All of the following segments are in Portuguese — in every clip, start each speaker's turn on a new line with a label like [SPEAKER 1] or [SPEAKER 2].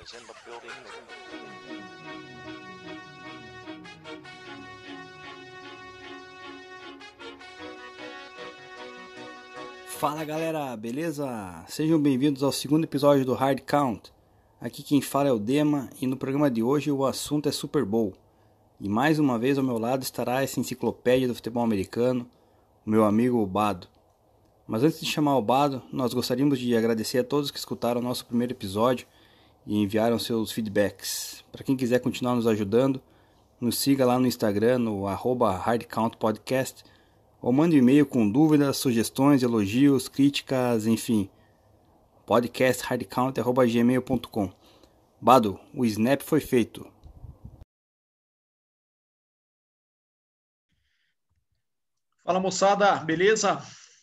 [SPEAKER 1] is in the building.
[SPEAKER 2] Fala galera, beleza? Sejam bem-vindos ao segundo episódio do Hard Count. Aqui quem fala é o Dema e no programa de hoje o assunto é Super Bowl. E mais uma vez ao meu lado estará essa enciclopédia do futebol americano, o meu amigo Bado. Mas antes de chamar o Bado, nós gostaríamos de agradecer a todos que escutaram o nosso primeiro episódio e enviaram seus feedbacks. Para quem quiser continuar nos ajudando, nos siga lá no Instagram, no arroba hardcountpodcast, ou mande um e-mail com dúvidas, sugestões, elogios, críticas, enfim. podcasthardcount.gmail.com Bado, o snap foi feito.
[SPEAKER 3] Fala moçada, beleza?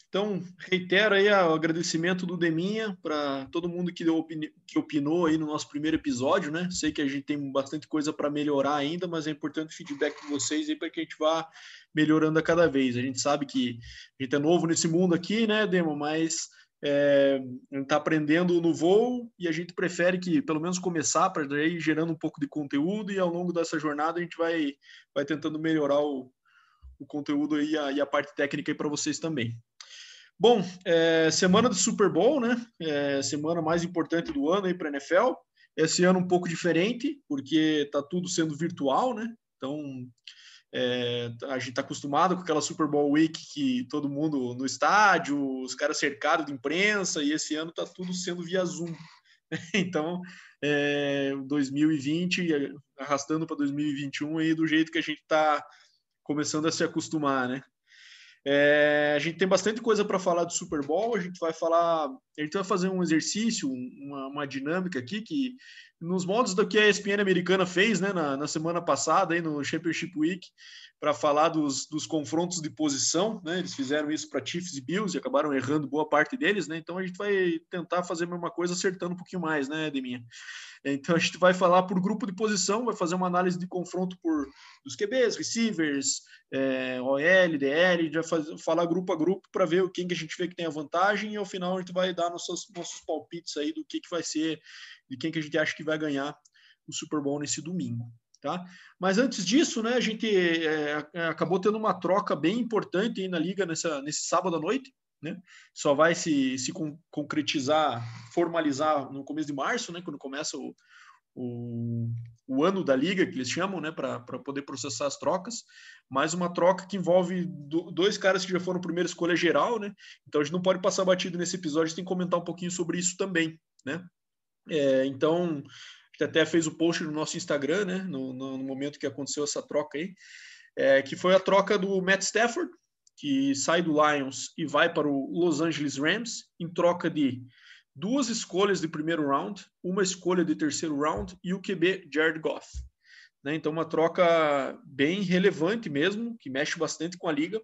[SPEAKER 3] Então, reitero aí o agradecimento do Deminha para todo mundo que, deu, que opinou aí no nosso primeiro episódio, né? Sei que a gente tem bastante coisa para melhorar ainda, mas é importante o feedback de vocês aí para que a gente vá melhorando a cada vez. A gente sabe que a gente é novo nesse mundo aqui, né, Demo? Mas é, está aprendendo no voo e a gente prefere que pelo menos começar para ir gerando um pouco de conteúdo e ao longo dessa jornada a gente vai, vai tentando melhorar o, o conteúdo e a, e a parte técnica aí para vocês também. Bom, é, semana do Super Bowl, né? É, semana mais importante do ano aí para a NFL. Esse ano um pouco diferente, porque tá tudo sendo virtual, né? Então é, a gente está acostumado com aquela Super Bowl Week que todo mundo no estádio, os caras cercados de imprensa, e esse ano está tudo sendo via Zoom. Então, é, 2020 arrastando para 2021 aí do jeito que a gente está começando a se acostumar, né? É, a gente tem bastante coisa para falar do Super Bowl. A gente vai falar, a gente vai fazer um exercício, uma, uma dinâmica aqui que nos modos do que a ESPN americana fez, né, na, na semana passada aí no Championship Week, para falar dos, dos confrontos de posição, né? Eles fizeram isso para Chiefs e Bills e acabaram errando boa parte deles, né? Então a gente vai tentar fazer a mesma coisa acertando um pouquinho mais, né, Deminha? Então a gente vai falar por grupo de posição, vai fazer uma análise de confronto por dos QBs, receivers, é, OL, DL, a gente vai fazer, falar grupo a grupo para ver quem que a gente vê que tem a vantagem e ao final a gente vai dar nossos, nossos palpites aí do que, que vai ser, de quem que a gente acha que vai ganhar o Super Bowl nesse domingo. Tá? Mas antes disso, né, a gente é, acabou tendo uma troca bem importante na liga nessa, nesse sábado à noite. Né? Só vai se, se concretizar, formalizar no começo de março, né, quando começa o, o, o ano da liga, que eles chamam, né, para poder processar as trocas. Mais uma troca que envolve do, dois caras que já foram primeira escolha geral, né? Então a gente não pode passar batido nesse episódio, a gente tem que comentar um pouquinho sobre isso também, né? É, então, a gente até fez o post no nosso Instagram, né, no, no, no momento que aconteceu essa troca aí, é, que foi a troca do Matt Stafford, que sai do Lions e vai para o Los Angeles Rams em troca de duas escolhas de primeiro round, uma escolha de terceiro round e o QB Jared Goff. Né? Então, uma troca bem relevante mesmo, que mexe bastante com a liga.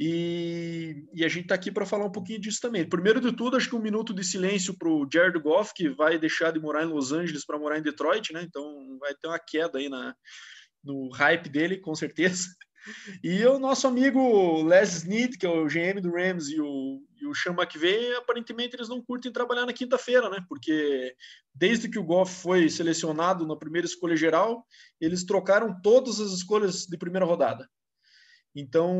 [SPEAKER 3] E, e a gente está aqui para falar um pouquinho disso também. Primeiro de tudo, acho que um minuto de silêncio para o Jared Goff, que vai deixar de morar em Los Angeles para morar em Detroit, né? Então vai ter uma queda aí na, no hype dele, com certeza. E o nosso amigo Les Snead, que é o GM do Rams, e o, e o Sean McVay, aparentemente eles não curtem trabalhar na quinta-feira, né? Porque desde que o Goff foi selecionado na primeira escolha geral, eles trocaram todas as escolhas de primeira rodada. Então,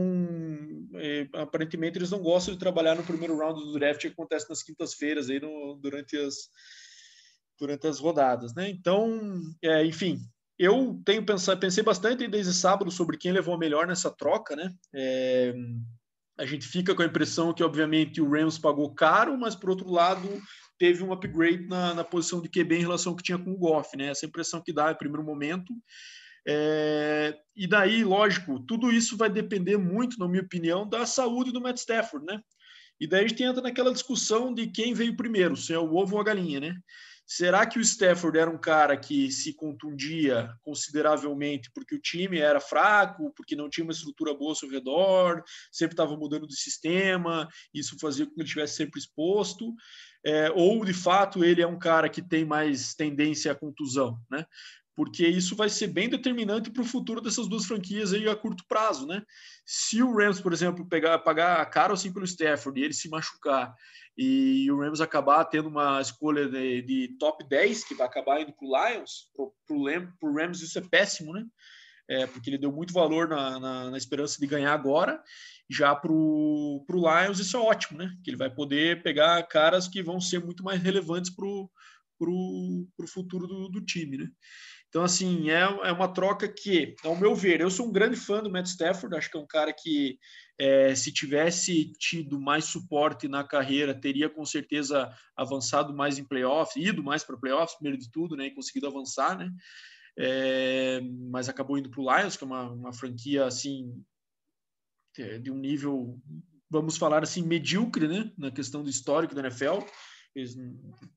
[SPEAKER 3] é, aparentemente, eles não gostam de trabalhar no primeiro round do draft que acontece nas quintas-feiras aí no, durante as durante as rodadas, né? Então, é, enfim, eu tenho pensado, pensei bastante desde sábado sobre quem levou a melhor nessa troca, né? É, a gente fica com a impressão que, obviamente, o Rams pagou caro, mas, por outro lado, teve um upgrade na, na posição de QB em relação ao que tinha com o Goff, né? Essa impressão que dá em primeiro momento. É, e daí, lógico, tudo isso vai depender muito, na minha opinião, da saúde do Matt Stafford, né? E daí a gente entra naquela discussão de quem veio primeiro, se é o ovo ou a galinha, né? Será que o Stafford era um cara que se contundia consideravelmente porque o time era fraco, porque não tinha uma estrutura boa ao seu redor, sempre estava mudando de sistema, isso fazia com que ele estivesse sempre exposto? É, ou, de fato, ele é um cara que tem mais tendência à contusão, né? Porque isso vai ser bem determinante para o futuro dessas duas franquias aí a curto prazo, né? Se o Rams, por exemplo, pegar, pagar caro assim pelo Stafford e ele se machucar e o Rams acabar tendo uma escolha de, de top 10 que vai acabar indo para o Lions, para o Rams isso é péssimo, né? É, porque ele deu muito valor na, na, na esperança de ganhar agora. Já para o Lions isso é ótimo, né? Que ele vai poder pegar caras que vão ser muito mais relevantes para o futuro do, do time, né? Então, assim, é, é uma troca que, ao meu ver, eu sou um grande fã do Matt Stafford, acho que é um cara que, é, se tivesse tido mais suporte na carreira, teria com certeza avançado mais em playoffs, ido mais para playoffs, primeiro de tudo, né, e conseguido avançar, né, é, mas acabou indo para o Lions, que é uma, uma franquia, assim, é, de um nível, vamos falar assim, medíocre, né, na questão do histórico da NFL, eles,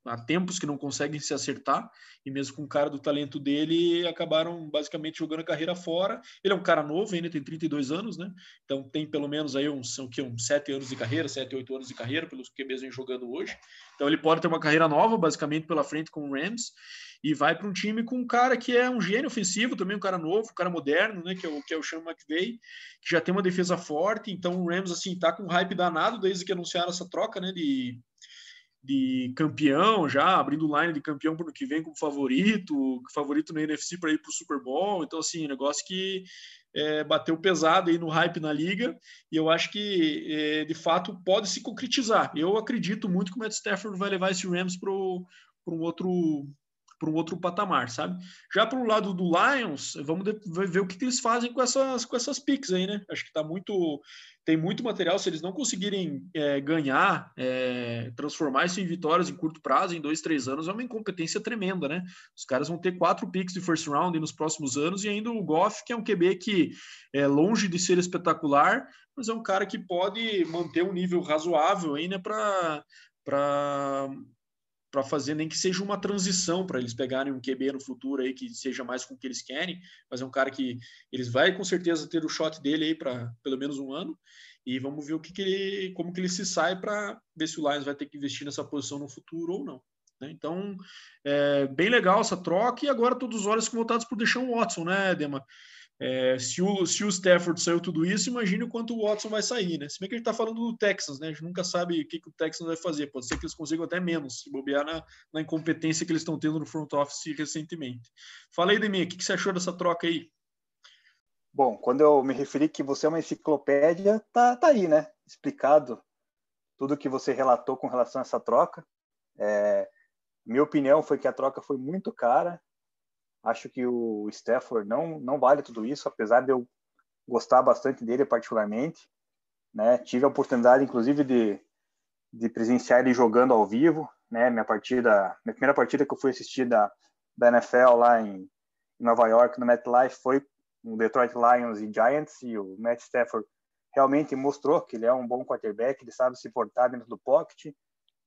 [SPEAKER 3] há tempos que não conseguem se acertar, e mesmo com o cara do talento dele, acabaram basicamente jogando a carreira fora. Ele é um cara novo, ainda tem 32 anos, né? Então tem pelo menos aí uns, são, que, uns 7 anos de carreira, 7, 8 anos de carreira, pelos que mesmo jogando hoje. Então ele pode ter uma carreira nova, basicamente, pela frente com o Rams, e vai para um time com um cara que é um gênio ofensivo, também um cara novo, um cara moderno, né? Que é o, que é o Sean McVay, que já tem uma defesa forte. Então o Rams, assim, tá com um hype danado desde que anunciaram essa troca, né? De de campeão já, abrindo line de campeão para o que vem como favorito, favorito no NFC para ir para o Super Bowl. Então, assim, negócio que é, bateu pesado aí no hype na liga e eu acho que, é, de fato, pode se concretizar. Eu acredito muito que o Matt Stafford vai levar esse Rams para um outro para um outro patamar, sabe? Já para o lado do Lions, vamos ver o que, eles fazem com essas, com essas picks aí, né? Acho que tá muito tem muito material. Se eles não conseguirem é, ganhar, é, transformar isso em vitórias em curto prazo, em dois, três anos, é uma incompetência tremenda, né? Os caras vão ter quatro picks de first round nos próximos anos e ainda o Goff, que é um QB que é longe de ser espetacular, mas é um cara que pode manter um nível razoável aí, né? Para para fazer nem que seja uma transição para eles pegarem um QB no futuro aí que seja mais com o que eles querem, mas é um cara que eles vai com certeza ter o shot dele aí para pelo menos um ano e vamos ver o que, que ele, como que ele se sai para ver se o Lions vai ter que investir nessa posição no futuro ou não. Né? Então, é bem legal essa troca e agora todos os olhos voltados para o Deshaun Watson, né, Dema? É, se, o, se o Stafford saiu tudo isso, imagine o quanto o Watson vai sair, né? Se bem que a gente está falando do Texas, né? A gente nunca sabe o que, que o Texas vai fazer. Pode ser que eles consigam até menos, se bobear na, na incompetência que eles estão tendo no front office recentemente. Fala aí, Demi, o que, que você achou dessa troca aí?
[SPEAKER 1] Bom, quando eu me referi que você é uma enciclopédia, tá, tá aí, né? Explicado tudo que você relatou com relação a essa troca. É, minha opinião foi que a troca foi muito cara, Acho que o Stafford não, não vale tudo isso, apesar de eu gostar bastante dele particularmente. Né? Tive a oportunidade, inclusive, de, de presenciar ele jogando ao vivo. Né? Minha partida, minha primeira partida que eu fui assistir da, da NFL lá em, Nova York, no MetLife, foi o Detroit Lions e Giants, e o Matt Stafford realmente mostrou que ele é um bom quarterback, ele sabe se portar dentro do pocket,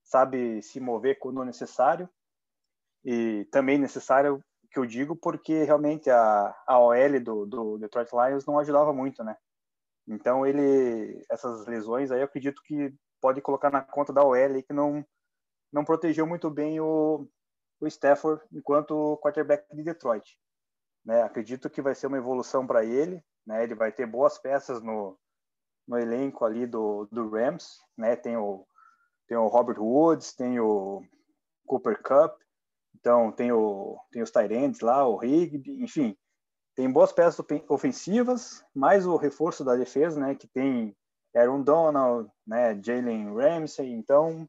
[SPEAKER 1] sabe se mover quando necessário, e também necessário que eu digo porque realmente a, a OL do, do Detroit Lions não ajudava muito, né? Então ele essas lesões aí eu acredito que pode colocar na conta da OL que não não protegeu muito bem o, o Stafford enquanto quarterback de Detroit. Né? Acredito que vai ser uma evolução para ele, né? Ele vai ter boas peças no, no elenco ali do, do Rams, né? Tem o tem o Robert Woods, tem o Cooper Cup, então, tem, o, tem os Tyrants lá, o Rigby, enfim, tem boas peças ofensivas, mais o reforço da defesa, né, que tem Aaron Donald, né, Jalen Ramsey, então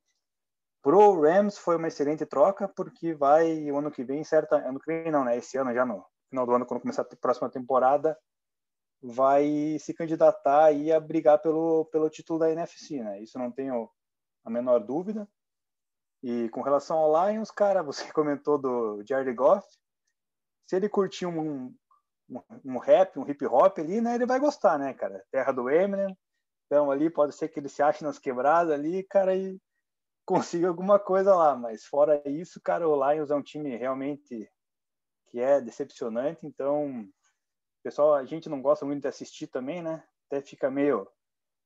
[SPEAKER 1] pro Rams foi uma excelente troca, porque vai o ano que vem, certa, ano que vem não, né, esse ano já no final do ano, quando começar a próxima temporada, vai se candidatar e a brigar pelo, pelo título da NFC, né, isso não tenho a menor dúvida, e com relação ao Lions, cara, você comentou do Jared Goff. Se ele curtir um, um, um rap, um hip hop ali, né, ele vai gostar, né, cara? Terra do Eminem. Então ali pode ser que ele se ache nas quebradas ali, cara, e consiga alguma coisa lá. Mas fora isso, cara, o Lions é um time realmente que é decepcionante. Então, pessoal, a gente não gosta muito de assistir também, né? Até fica meio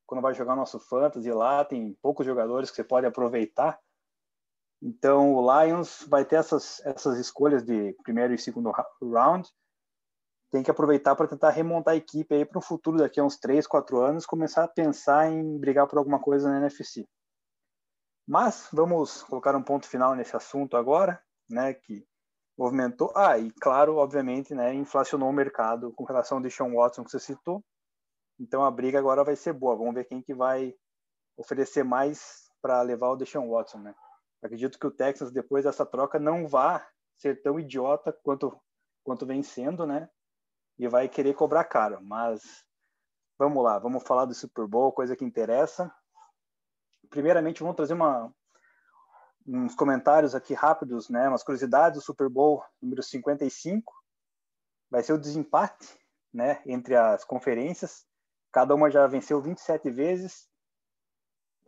[SPEAKER 1] quando vai jogar nosso fantasy lá, tem poucos jogadores que você pode aproveitar Então, o Lions vai ter essas, essas escolhas de primeiro e segundo round. Tem que aproveitar para tentar remontar a equipe aí para o futuro, daqui a uns 3, 4 anos, começar a pensar em brigar por alguma coisa na NFC. Mas vamos colocar um ponto final nesse assunto agora, né, que movimentou. Ah, e claro, obviamente, né, inflacionou o mercado com relação ao Deshaun Watson que você citou. Então a briga agora vai ser boa. Vamos ver quem que vai oferecer mais para levar o Deshaun Watson, né? Acredito que o Texas depois dessa troca não vá ser tão idiota quanto quanto vem sendo, né? E vai querer cobrar caro, mas vamos lá, vamos falar do Super Bowl, coisa que interessa. Primeiramente, vamos trazer uma uns comentários aqui rápidos, né? Umas curiosidades do Super Bowl número 55. Vai ser o desempate, né, entre as conferências. Cada uma já venceu 27 vezes.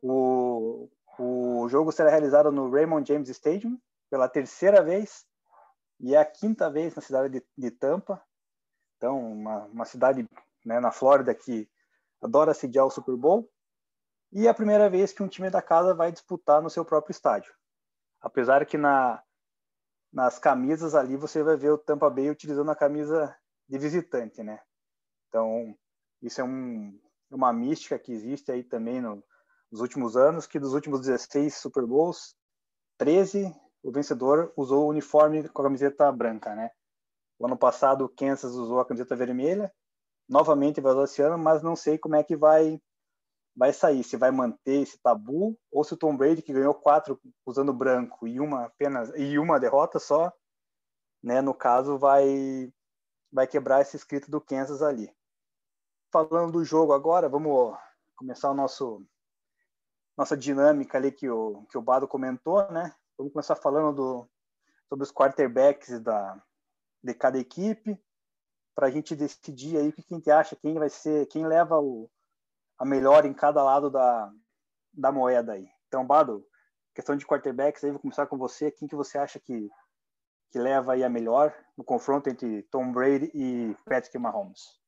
[SPEAKER 1] O, o jogo será realizado no Raymond James Stadium pela terceira vez e é a quinta vez na cidade de, de Tampa. Então, uma, uma cidade né, na Flórida que adora sediar o Super Bowl. E é a primeira vez que um time da casa vai disputar no seu próprio estádio. Apesar que na, nas camisas ali você vai ver o Tampa Bay utilizando a camisa de visitante, né? Então, isso é um, uma mística que existe aí também no, nos últimos anos, que dos últimos 16 Super Bowls, 13 o vencedor usou o uniforme com a camiseta branca, né? O ano passado o Kansas usou a camiseta vermelha, novamente vai usar esse ano, mas não sei como é que vai vai sair, se vai manter esse tabu ou se o Tom Brady que ganhou quatro usando branco e uma apenas e uma derrota só, né? No caso vai vai quebrar esse escrito do Kansas ali falando do jogo agora, vamos começar o nosso nossa dinâmica ali que o que o Bado comentou, né? Vamos começar falando do sobre os quarterbacks da de cada equipe para a gente decidir aí o que a gente acha, quem vai ser, quem leva o a melhor em cada lado da, da moeda aí. Então, Bado, questão de quarterbacks aí, vou começar com você. Quem que você acha que que leva aí a melhor no confronto entre Tom Brady e Patrick Mahomes?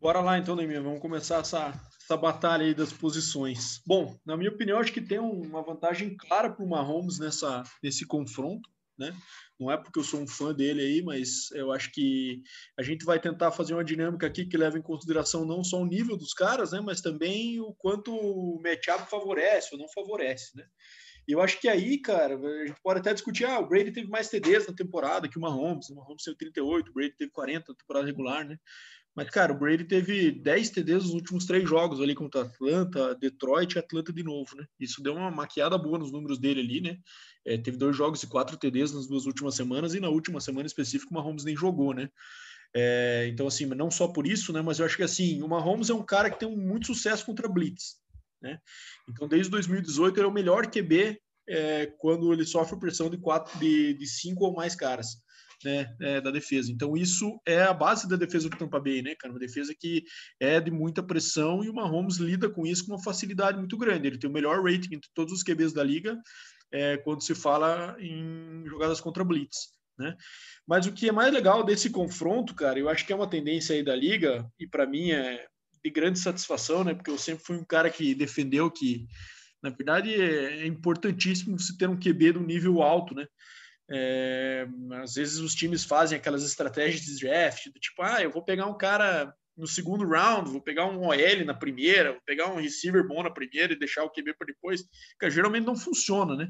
[SPEAKER 3] Bora lá então, Neymar. Vamos começar essa, essa batalha aí das posições. Bom, na minha opinião, acho que tem uma vantagem clara para o Mahomes nessa, nesse confronto. Né? Não é porque eu sou um fã dele aí, mas eu acho que a gente vai tentar fazer uma dinâmica aqui que leva em consideração não só o nível dos caras, né, mas também o quanto o matchup favorece ou não favorece, né? E eu acho que aí, cara, a gente pode até discutir, ah, o Brady teve mais TDs na temporada que o Mahomes, o Mahomes teve 38, o Brady teve 40 na temporada regular, né? Mas, cara, o Brady teve 10 TDs nos últimos três jogos ali contra Atlanta, Detroit e Atlanta de novo, né? Isso deu uma maquiada boa nos números dele ali, né? É, teve dois jogos e quatro TDs nas duas últimas semanas e na última semana específica o Mahomes nem jogou, né? É, então, assim, não só por isso, né? Mas eu acho que, assim, o Mahomes é um cara que tem muito sucesso contra blitz, né? Então, desde 2018 ele é o melhor QB é, quando ele sofre pressão de quatro, de, de cinco ou mais caras né, é, da defesa. Então, isso é a base da defesa do Tampa Bay, né, cara? Uma defesa que é de muita pressão e o Mahomes lida com isso com uma facilidade muito grande. Ele tem o melhor rating entre todos os QBs da liga é, quando se fala em jogadas contra blitz. Né? Mas o que é mais legal desse confronto, cara, eu acho que é uma tendência aí da liga, e para mim é de grande satisfação, né? Porque eu sempre fui um cara que defendeu que, na verdade, é importantíssimo você ter um QB do nível alto, né? É, às vezes os times fazem aquelas estratégias de draft, do tipo, ah, eu vou pegar um cara no segundo round, vou pegar um OL na primeira, vou pegar um receiver bom na primeira e deixar o QB para depois, que geralmente não funciona, né?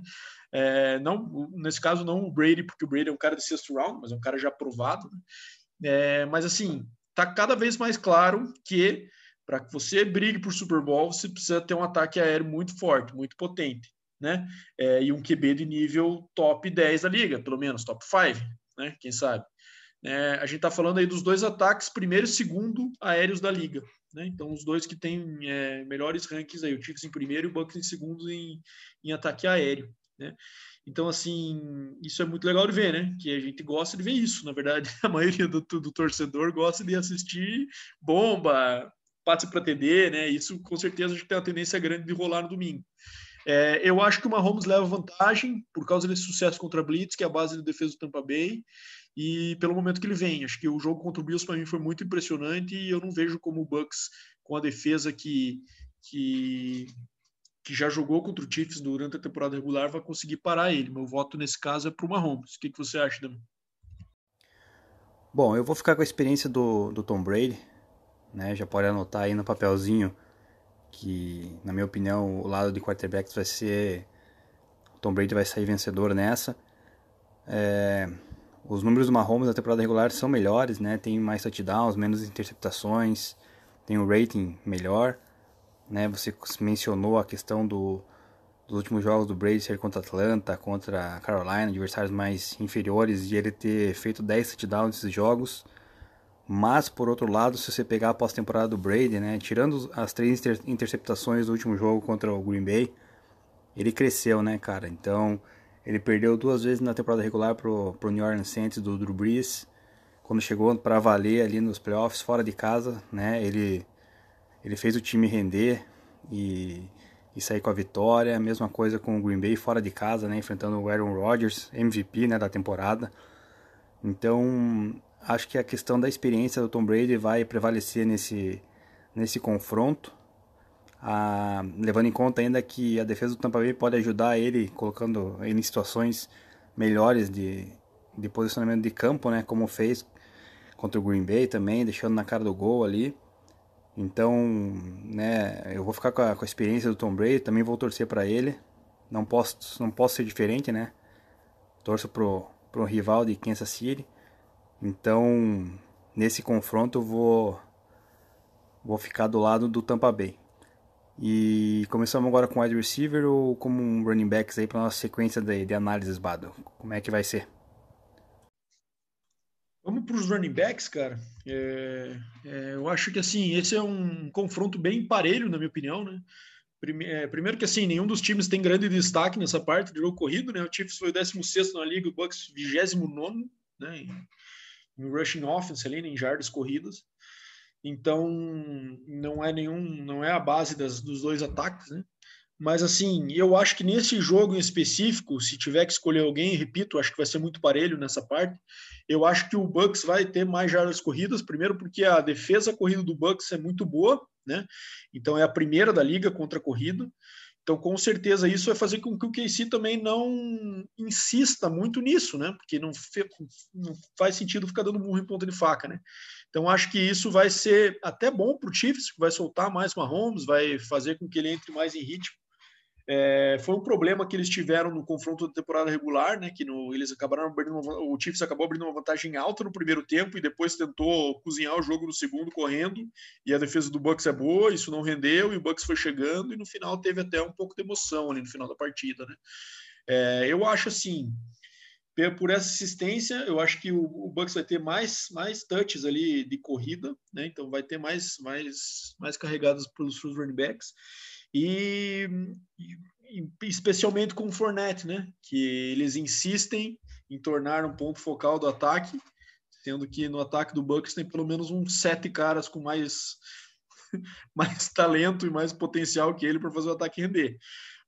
[SPEAKER 3] É, não, nesse caso, não o Brady, porque o Brady é um cara de sexto round, mas é um cara já aprovado. Né? É, mas assim, tá cada vez mais claro que para que você brigue por Super Bowl, você precisa ter um ataque aéreo muito forte, muito potente né? É, e um QB de nível top 10 da liga, pelo menos top 5, né? Quem sabe? É, a gente está falando aí dos dois ataques, primeiro e segundo aéreos da liga. Né? Então, os dois que têm é, melhores rankings aí, o Chiefs em primeiro e o Bucks em segundo em, em ataque aéreo. Né? Então, assim, isso é muito legal de ver, né? Que a gente gosta de ver isso. Na verdade, a maioria do, do torcedor gosta de assistir bomba, passe para TD, né? Isso com certeza a gente tem uma tendência grande de rolar no domingo. É, eu acho que o Mahomes leva vantagem por causa desse sucesso contra a Blitz, que é a base da defesa do Tampa Bay, e pelo momento que ele vem. Acho que o jogo contra o Bills para mim foi muito impressionante e eu não vejo como o Bucks com a defesa que, que que já jogou contra o Chiefs durante a temporada regular, vai conseguir parar ele. Meu voto nesse caso é para o Mahomes. O que, que você acha, Dan?
[SPEAKER 2] Bom, eu vou ficar com a experiência do, do Tom Brady, né? Já pode anotar aí no papelzinho que, na minha opinião, o lado de quarterbacks vai ser. Tom Brady vai sair vencedor nessa. É, os números do Mahomes na temporada regular são melhores, né? Tem mais touchdowns, menos interceptações, tem um rating melhor, né? Você mencionou a questão do, dos últimos jogos do Brady ser contra Atlanta, contra Carolina, adversários mais inferiores, e ele ter feito 10 touchdowns nesses jogos. Mas, por outro lado, se você pegar a pós-temporada do Brady, né, tirando as três inter interceptações do último jogo contra o Green Bay, ele cresceu, né, cara? Então, ele perdeu duas vezes na temporada regular pro, pro New Orleans Saints do Drew Brees. Quando chegou para valer ali nos playoffs, fora de casa, né, ele, ele fez o time render e, e sair com a vitória. Mesma coisa com o Green Bay fora de casa, né, enfrentando o Aaron Rodgers, MVP, né, da temporada. Então, acho que a questão da experiência do Tom Brady vai prevalecer nesse, nesse confronto. Ah, levando em conta ainda que a defesa do Tampa Bay pode ajudar ele, colocando ele em situações melhores de, de posicionamento de campo, né, como fez contra o Green Bay também, deixando na cara do gol ali. Então, né, eu vou ficar com a, com a experiência do Tom Brady, também vou torcer para ele. Não posso, não posso ser diferente, né? Torço pro, pro rival de Kansas City. Então, nesse confronto eu vou vou ficar do lado do Tampa Bay. E começamos agora com wide receiver ou como um running backs aí para nossa sequência de, de análises, Bado? Como é que vai ser?
[SPEAKER 3] Vamos para os running backs, cara. É, é, eu acho que assim esse é um confronto bem parelho, na minha opinião, né? É, primeiro que assim nenhum dos times tem grande destaque nessa parte de jogo corrido, né? O Chiefs foi o 16 na liga, o Bucks 29, né? Em rushing offense ali, em jardas corridas. Então, não é nenhum, não é a base das, dos dois ataques, né? Mas assim, eu acho que nesse jogo em específico, se tiver que escolher alguém, repito, acho que vai ser muito parelho nessa parte. Eu acho que o Bucks vai ter mais jardas corridas, primeiro porque a defesa corrida do Bucks é muito boa, né? Então é a primeira da liga contra a corrida. Então, com certeza, isso vai fazer com que o KC também não insista muito nisso, né? Porque não, não faz sentido ficar dando murro em ponta de faca, né? Então, acho que isso vai ser até bom para o Chiefs, vai soltar mais Mahomes, vai fazer com que ele entre mais em ritmo. É, foi um problema que eles tiveram no confronto da temporada regular, né? Que no, eles acabaram abrindo uma, o Chiefs acabou abrindo uma vantagem alta no primeiro tempo e depois tentou cozinhar o jogo no segundo correndo e a defesa do Bucks é boa, isso não rendeu e o Bucks foi chegando e no final teve até um pouco de emoção ali no final da partida, né? É, eu acho assim, por essa assistência, eu acho que o, o Bucks vai ter mais mais touches ali de corrida, né? Então vai ter mais mais mais carregadas pelos seus running backs. E, e, especialmente com o Fournette, né? Que eles insistem em tornar um ponto focal do ataque, sendo que no ataque do Bucks tem pelo menos uns sete caras com mais mais talento e mais potencial que ele para fazer o ataque render.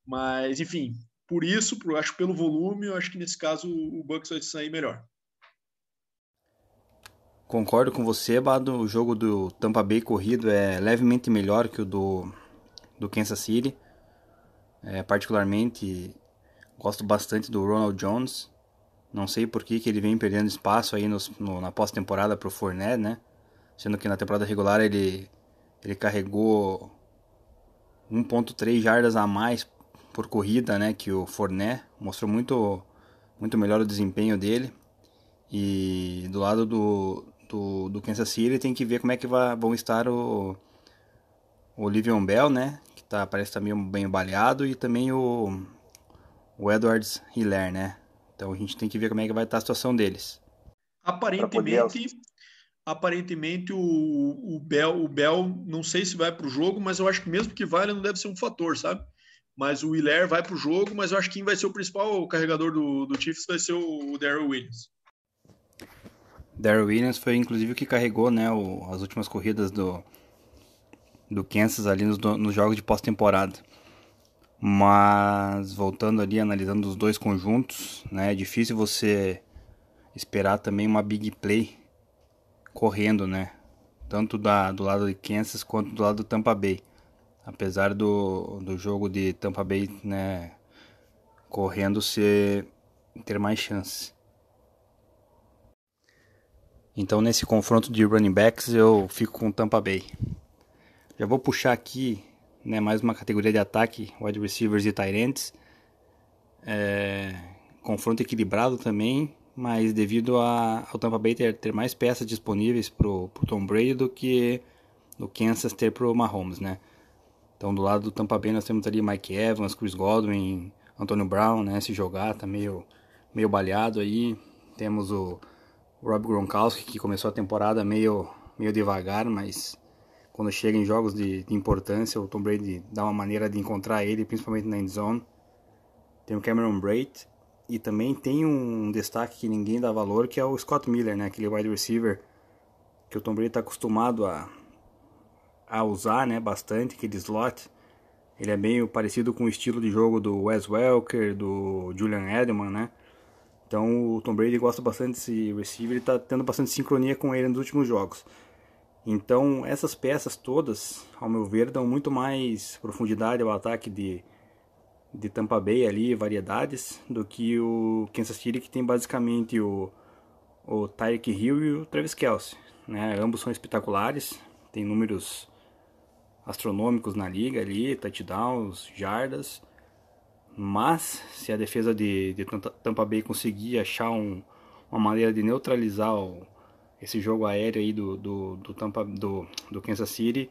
[SPEAKER 3] Mas, enfim, por isso, por, acho pelo volume, eu acho que nesse caso o Bucks vai sair melhor.
[SPEAKER 2] Concordo com você, Bado. O jogo do Tampa Bay corrido é levemente melhor que o do do Kansas City. É, particularmente gosto bastante do Ronald Jones. Não sei por que, que ele vem perdendo espaço aí nos, no, na pós-temporada para o Fournette, né? Sendo que na temporada regular ele, ele carregou 1.3 jardas a mais por corrida, né? Que o Fournette mostrou muito, muito melhor o desempenho dele. E do lado do, do, do Kansas City tem que ver como é que vai, vão estar o, o Livion Bell, né? Tá, parece também tá bem baleado, e também o, o Edwards Hiller, né? Então a gente tem que ver como é que vai estar tá a situação deles.
[SPEAKER 3] Aparentemente, aparentemente o, o, Bell, o Bell, não sei se vai para o jogo, mas eu acho que mesmo que vá, ele não deve ser um fator, sabe? Mas o Hiller vai para o jogo, mas eu acho que quem vai ser o principal carregador do, do Chiefs vai ser o, o Daryl Williams.
[SPEAKER 2] Daryl Williams foi inclusive o que carregou né, o, as últimas corridas do, do Kansas ali nos, nos jogos de pós-temporada. Mas voltando ali, analisando os dois conjuntos, né, é difícil você esperar também uma big play correndo, né? Tanto da, do lado de Kansas quanto do lado do Tampa Bay. apesar do, do jogo de Tampa Bay, né, correndo ser ter mais chance. Então nesse confronto de running backs eu fico com Tampa Bay. Já vou puxar aqui né, mais uma categoria de ataque, wide receivers e tight ends. É, confronto equilibrado também, mas devido a, ao Tampa Bay ter, ter mais peças disponíveis para o Tom Brady do que o Kansas ter para o Mahomes, né? Então do lado do Tampa Bay nós temos ali Mike Evans, Chris Godwin, Antonio Brown, né? Se jogar tá meio, meio baleado aí. Temos o Rob Gronkowski, que começou a temporada meio, meio devagar, mas quando chega em jogos de, de importância, o Tom Brady dá uma maneira de encontrar ele, principalmente na endzone. Tem o Cameron Braid e também tem um destaque que ninguém dá valor, que é o Scott Miller, né? aquele wide receiver que o Tom Brady está acostumado a, a usar né? bastante, aquele slot. Ele é meio parecido com o estilo de jogo do Wes Welker, do Julian Edelman, né? Então o Tom Brady gosta bastante desse receiver e está tendo bastante sincronia com ele nos últimos jogos. Então essas peças todas, ao meu ver, dão muito mais profundidade ao ataque de, de Tampa Bay ali, variedades, do que o Kansas City que tem basicamente o, o Tyreek Hill e o Travis Kelce. Né? Ambos são espetaculares, tem números astronômicos na liga ali, touchdowns, jardas. Mas se a defesa de, de Tampa Bay conseguir achar um, uma maneira de neutralizar o, esse jogo aéreo aí do, do, do, Tampa, do, do Kansas City,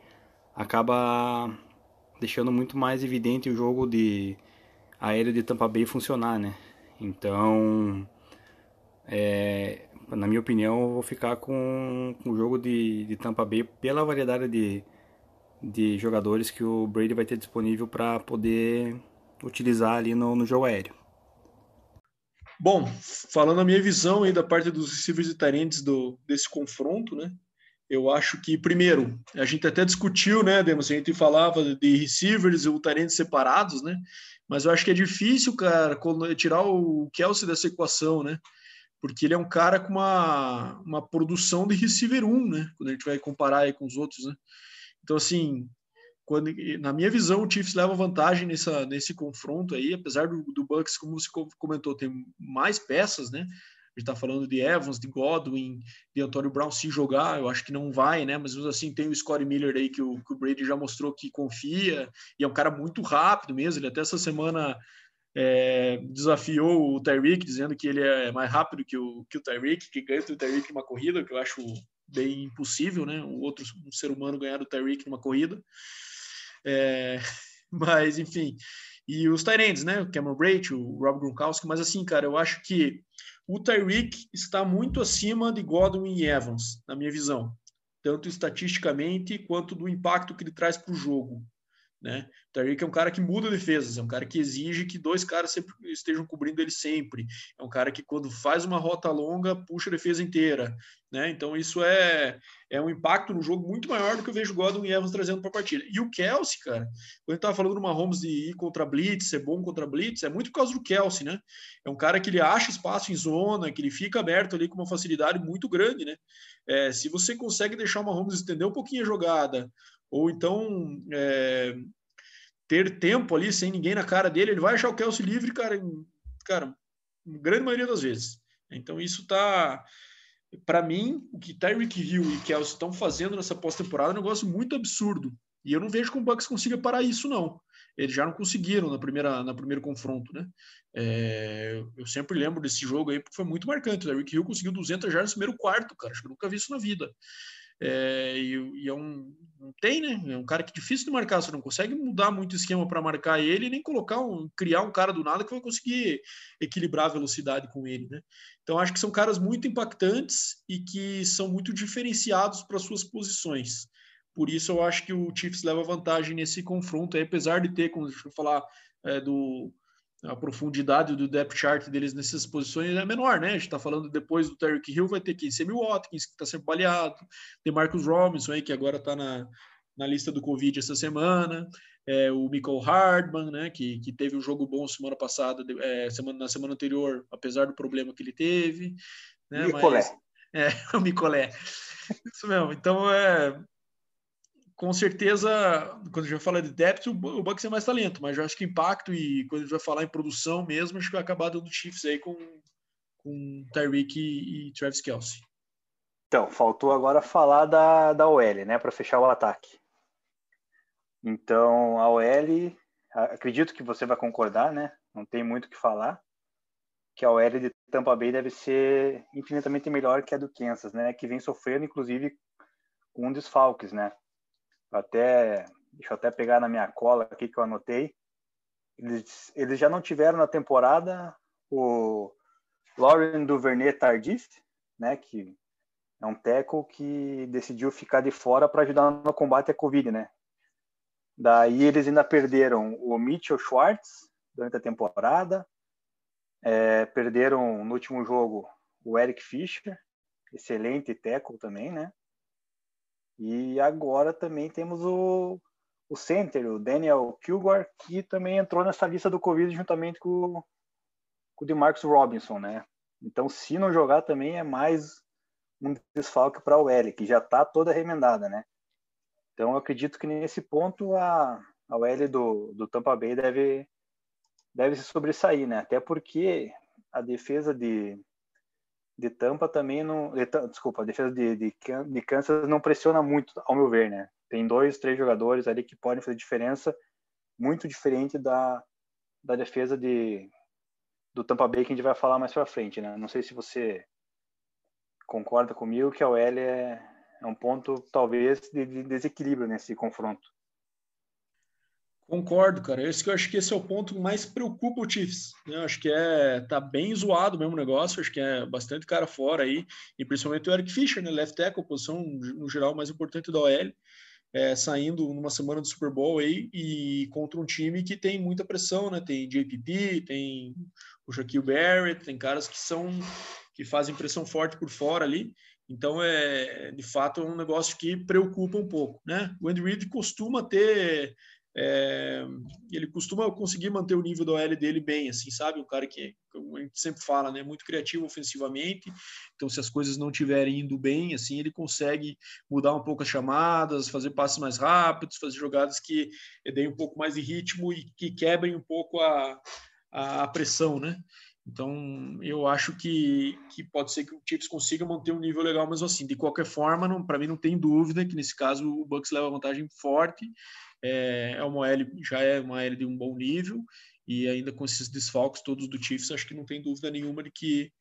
[SPEAKER 2] acaba deixando muito mais evidente o jogo de aéreo de Tampa Bay funcionar, né? Então, é, na minha opinião, eu vou ficar com, com o jogo de, de Tampa Bay pela variedade de, de jogadores que o Brady vai ter disponível para poder utilizar ali no, no jogo aéreo.
[SPEAKER 3] Bom, falando a minha visão aí da parte dos receivers e tarentes do, desse confronto, né? Eu acho que, primeiro, a gente até discutiu, né, Demos? A gente falava de receivers e tarentes separados, né? Mas eu acho que é difícil, cara, tirar o Kelsey dessa equação, né? Porque ele é um cara com uma, uma produção de receiver 1, né? Quando a gente vai comparar aí com os outros, né? Então, assim, quando, na minha visão, o Chiefs leva vantagem nessa, nesse confronto aí, apesar do, do Bucks, como você comentou, tem mais peças, né? A gente tá falando de Evans, de Godwin, de Antônio Brown se jogar, eu acho que não vai, né? Mas assim, tem o Scott Miller aí que o, que o Brady já mostrou que confia, e é um cara muito rápido mesmo. Ele até essa semana é, desafiou o Tyreek, dizendo que ele é mais rápido que o, que o Tyreek, que ganha o Tyreek numa corrida, que eu acho bem impossível, né? Um outro um ser humano ganhar do Tyreek numa corrida. É, mas, enfim. E os Tyrants, né? O Cameron Braid, o Rob Gronkowski. Mas, assim, cara, eu acho que o Tyreek está muito acima de Godwin e Evans, na minha visão. Tanto estatisticamente quanto do impacto que ele traz para o jogo. Né? O Tyreek é um cara que muda defesas, é um cara que exige que dois caras estejam cobrindo ele sempre. É um cara que, quando faz uma rota longa, puxa a defesa inteira. Né? Então, isso é, é um impacto no jogo muito maior do que eu vejo Godwin e Evans trazendo para a partida. E o Kelsey, cara, quando gente estava falando do Mahomes de ir contra Blitz, ser bom contra Blitz, é muito por causa do Kelsey, né? É um cara que ele acha espaço em zona, que ele fica aberto ali com uma facilidade muito grande, né? É, se você consegue deixar o Mahomes estender um pouquinho a jogada, ou então é, ter tempo ali sem ninguém na cara dele, ele vai achar o Kelsey livre, cara, cara, grande maioria das vezes. Então isso tá para mim, o que Tyreek Hill e Kelsey estão fazendo nessa pós-temporada é um negócio muito absurdo. E eu não vejo como o Bucks consiga parar isso, não. Eles já não conseguiram na primeira, na primeiro confronto, né? É, eu sempre lembro desse jogo aí, porque foi muito marcante. O Tyreek Hill conseguiu 200 já no primeiro quarto, cara. Acho que eu nunca vi isso na vida. É, e, e, é um. Não tem, né? É um cara que é difícil de marcar. Você não consegue mudar muito esquema para marcar ele, nem colocar um. criar um cara do nada que vai conseguir equilibrar a velocidade com ele, né? Então acho que são caras muito impactantes e que são muito diferenciados para suas posições. Por isso eu acho que o Chiefs leva vantagem nesse confronto, aí, apesar de ter, como deixa eu falar, é, do a profundidade do depth chart deles nessas posições é menor, né? A gente está falando depois do Terry Hill, vai ter quem? Sammy Watkins, que está sempre baleado, tem Marcus Robinson aí, que agora está na, na lista do Covid essa semana, é, o Michael Hardman, né? Que, que teve um jogo bom semana passada, é, semana, na semana anterior, apesar do problema que ele teve. Né?
[SPEAKER 1] Micolé.
[SPEAKER 3] Mas, é, o Micolé. Isso mesmo. Então, é, com certeza, quando a gente vai falar de depth, o Bucks é mais talento, mas eu acho que impacto e quando a gente vai falar em produção mesmo, acho que vai acabar dando Chiefs aí com, com Tyreek e, e Travis Kelsey.
[SPEAKER 1] Então, faltou agora falar da, da OL, né, para fechar o ataque. Então, a OL, acredito que você vai concordar, né? Não tem muito o que falar. Que a OL de Tampa Bay deve ser infinitamente melhor que a do Kansas, né? Que vem sofrendo, inclusive, com desfalques, né? Até, deixa eu até pegar na minha cola aqui que eu anotei. Eles, eles já não tiveram na temporada o Lauren Duvernay Tardif, né? Que é um teco que decidiu ficar de fora para ajudar no combate à Covid, né? Daí eles ainda perderam o Mitchell Schwartz durante a temporada, é, perderam no último jogo o Eric Fischer, excelente tackle também, né? E agora também temos o, o center, o Daniel Kilgore, que também entrou nessa lista do Covid juntamente com, com o DeMarcus Robinson, né? Então, se não jogar também é mais um desfalque para o L, que já está toda remendada, né? Então, eu acredito que nesse ponto a, a OL do, do Tampa Bay deve, deve se sobressair, né? Até porque a defesa de, de Tampa também não. De, desculpa, a defesa de, de, de Kansas não pressiona muito, ao meu ver, né? Tem dois, três jogadores ali que podem fazer diferença, muito diferente da, da defesa de, do Tampa Bay que a gente vai falar mais para frente, né? Não sei se você concorda comigo que a OL é, é um ponto, talvez, de, de desequilíbrio nesse confronto.
[SPEAKER 3] Concordo, cara. Esse que eu acho que esse é o ponto que mais preocupa o Chiefs. Né? Eu acho que é tá bem zoado mesmo o negócio. Acho que é bastante cara fora aí e principalmente o Eric Fischer, né? Left tackle, posição no geral mais importante da OL, é, saindo numa semana do Super Bowl aí e contra um time que tem muita pressão, né? Tem JPP, tem o Shaquille Barrett, tem caras que são que fazem pressão forte por fora ali. Então, é de fato é um negócio que preocupa um pouco, né? O Andy Reid costuma ter é, ele costuma conseguir manter o nível do OL dele bem, assim, sabe? Um cara que, como a gente sempre fala, né? Muito criativo ofensivamente. Então, se as coisas não estiverem indo bem, assim, ele consegue mudar um pouco as chamadas, fazer passes mais rápidos, fazer jogadas que deem um pouco mais de ritmo e que quebrem um pouco a, a pressão, né? Então, eu acho que, que pode ser que o Chiefs consiga manter um nível legal, mas assim, de qualquer forma, para mim não tem dúvida que nesse caso o Bucks leva vantagem forte. É, é uma L, já é uma L de um bom nível e ainda com esses desfalques todos do Chiefs, acho que não tem dúvida nenhuma de que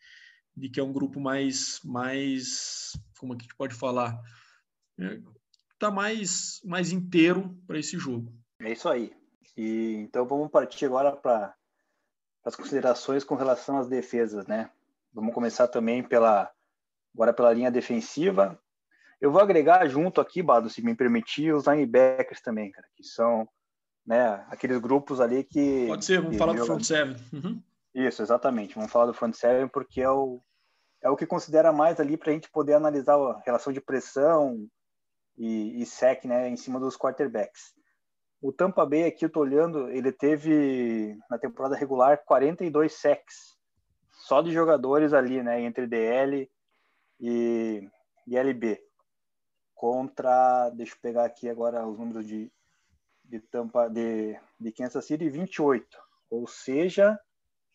[SPEAKER 3] de que é um grupo mais mais como é que a gente pode falar é, tá mais mais inteiro para esse jogo.
[SPEAKER 1] É isso aí. E então vamos partir agora para as considerações com relação às defesas, né? Vamos começar também pela agora pela linha defensiva. Eu vou agregar junto aqui, Bado, se me permitir, os linebackers também, cara, que são né, aqueles grupos ali que.
[SPEAKER 3] Pode ser, vamos falar do front seven. Uhum.
[SPEAKER 1] Isso, exatamente. Vamos falar do front seven porque é o, é o que considera mais ali para a gente poder analisar a relação de pressão e, e sec né, em cima dos quarterbacks. O Tampa Bay aqui, eu tô olhando, ele teve na temporada regular 42 sacks, só de jogadores ali, né, entre DL e, e LB. Contra, deixa eu pegar aqui agora os números de, de Tampa de, de Kansas City, 28. Ou seja,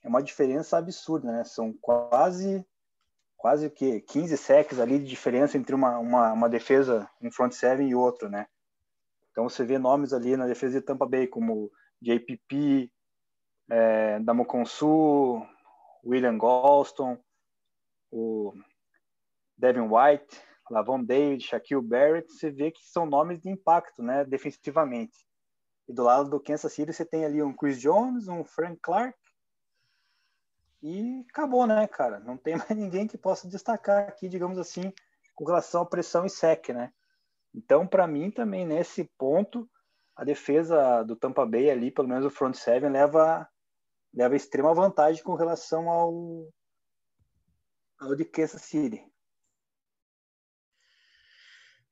[SPEAKER 1] é uma diferença absurda, né? São quase quase o que 15 sacks ali de diferença entre uma, uma, uma defesa, um front seven e outro, né? Então você vê nomes ali na defesa de Tampa Bay como JPP, é, Damoconsu, William Galston, o Devin White, Lavon David, Shaquille Barrett, você vê que são nomes de impacto, né, defensivamente. E do lado do Kansas City você tem ali um Chris Jones, um Frank Clark, e acabou, né, cara? Não tem mais ninguém que possa destacar aqui, digamos assim, com relação à pressão e sec, né? Então, para mim também nesse ponto, a defesa do Tampa Bay ali, pelo menos o front seven, leva leva extrema vantagem com relação ao ao de Kansas City.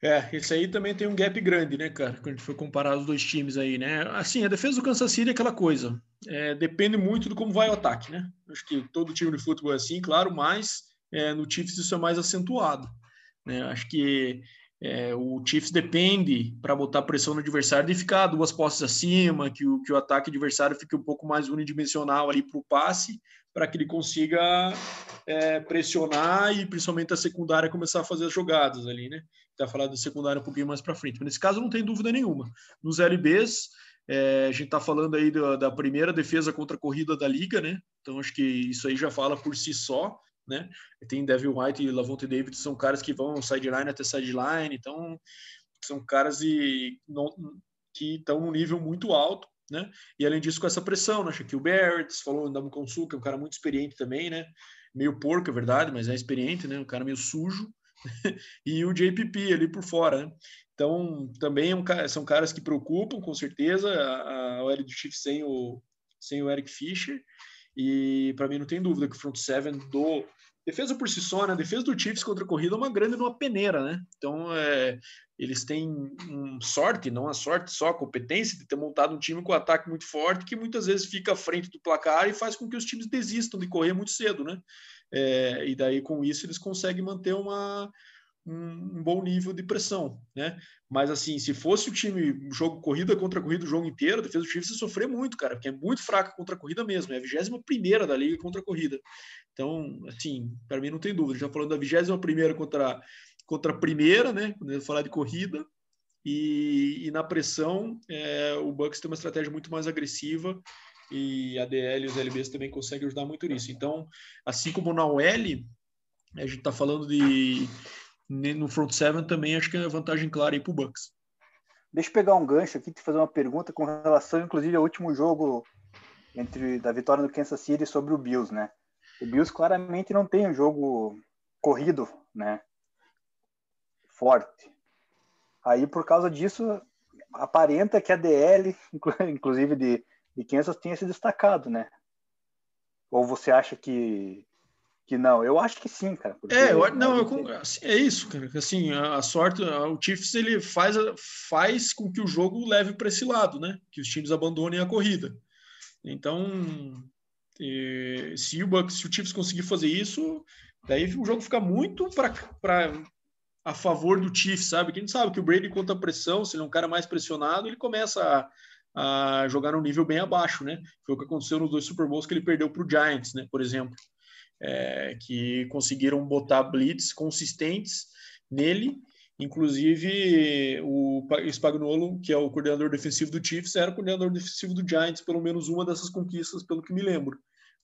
[SPEAKER 3] É, esse aí também tem um gap grande, né, cara? Quando a gente for comparar os dois times aí, né? Assim, a defesa do Kansas City é aquela coisa. É, depende muito de como vai o ataque, né? Acho que todo time de futebol é assim, claro, mas é, no Chiefs isso é mais acentuado. Né? Acho que é, o Chiefs depende para botar pressão no adversário de ficar duas postes acima, que o, que o ataque adversário fique um pouco mais unidimensional ali para o passe, para que ele consiga é, pressionar e principalmente a secundária começar a fazer as jogadas ali, né? Tá falando da secundária um pouquinho mais para frente. Mas nesse caso não tem dúvida nenhuma. Nos LBs, é, a gente está falando aí da, da, primeira defesa contra a corrida da liga, né? Então acho que isso aí já fala por si só, né? Tem Devil White e Lavonte David são caras que vão sideline até sideline, então são caras e, não, que estão num nível muito alto, né? E além disso, com essa pressão, né? Shaquille Barrett, falou Ndamo Konsu, que é um cara muito experiente também, né? Meio porco, é verdade, mas é experiente, né? Um cara meio sujo. e o JPP ali por fora, né? Então, também é um, são caras que preocupam, com certeza, a, a OL do Chiefs sem o, sem o Eric Fischer. E para mim não tem dúvida que o front seven do defesa por si só, né? A defesa do Chiefs contra a corrida é uma grande numa peneira, né? Então, é, eles têm um sorte, não a sorte só, a competência de ter montado um time com um ataque muito forte que muitas vezes fica à frente do placar e faz com que os times desistam de correr muito cedo, né? É, e daí com isso eles conseguem manter uma um, um, bom nível de pressão, né? Mas assim, se fosse o time jogo corrida contra corrida o jogo inteiro, a defesa do Chiefs ia sofrer muito, cara, porque é muito fraca contra a corrida mesmo, é a 21 primeira da liga contra a corrida. Então, assim, para mim não tem dúvida. Já falando da 21 primeira contra contra a primeira, né? Quando eu falar de corrida e, e na pressão, é, o Bucks tem uma estratégia muito mais agressiva e a DL e os LBs também conseguem ajudar muito nisso. Então, assim como na OL, a gente está falando de no front seven também acho que é vantagem clara aí para o Bucks.
[SPEAKER 1] Deixa eu pegar um gancho aqui te fazer uma pergunta com relação, inclusive, ao último jogo entre da vitória do Kansas City sobre o Bills, né? O Bills claramente não tem um jogo corrido, né? Forte. Aí, por causa disso, aparenta que a DL, inclusive de, de Kansas, tenha se destacado, né? Ou você acha que que não. Eu acho que sim, cara.
[SPEAKER 3] É, eu, não, eu, assim, é isso, cara. Assim, a, a, sorte, o Chiefs ele faz, faz com que o jogo leve para esse lado, né? Que os times abandonem a corrida. Então, e, se o Bucks, se o Chiefs conseguir fazer isso, daí o jogo fica muito para a favor do Chiefs, sabe? Quem sabe que o Brady conta a pressão, se ele é um cara mais pressionado, ele começa a, a jogar num nível bem abaixo, né? Foi o que aconteceu nos dois Super Bowls que ele perdeu para o Giants, né? Por exemplo é, que conseguiram botar blitz consistentes nele. Inclusive, o Spagnuolo, que é o coordenador defensivo do Chiefs, era o coordenador defensivo do Giants, pelo menos uma dessas conquistas, pelo que me lembro.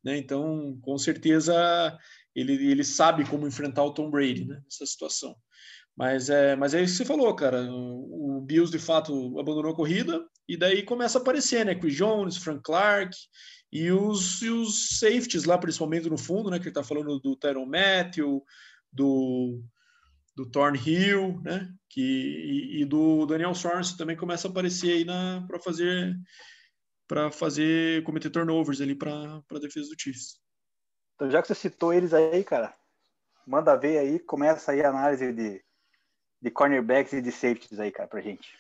[SPEAKER 3] Né? Então, com certeza, ele, ele sabe como enfrentar o Tom Brady né? nessa situação. Mas é, mas é isso que você falou, cara. O, o Bills, de fato, abandonou a corrida, e daí começa a aparecer, né? Chris Jones, Frank Clark, e os, e os safeties lá, principalmente no fundo, né? Que ele tá falando do Tyron Matthew, do, do Thornhill, né? Que, e, e, do Daniel Sorensen também começa a aparecer aí para fazer para fazer cometer turnovers ali para a defesa do Chiefs.
[SPEAKER 1] Então, já que você citou eles aí, cara, manda ver aí, começa aí a análise de, de cornerbacks e de safeties aí, cara, pra gente.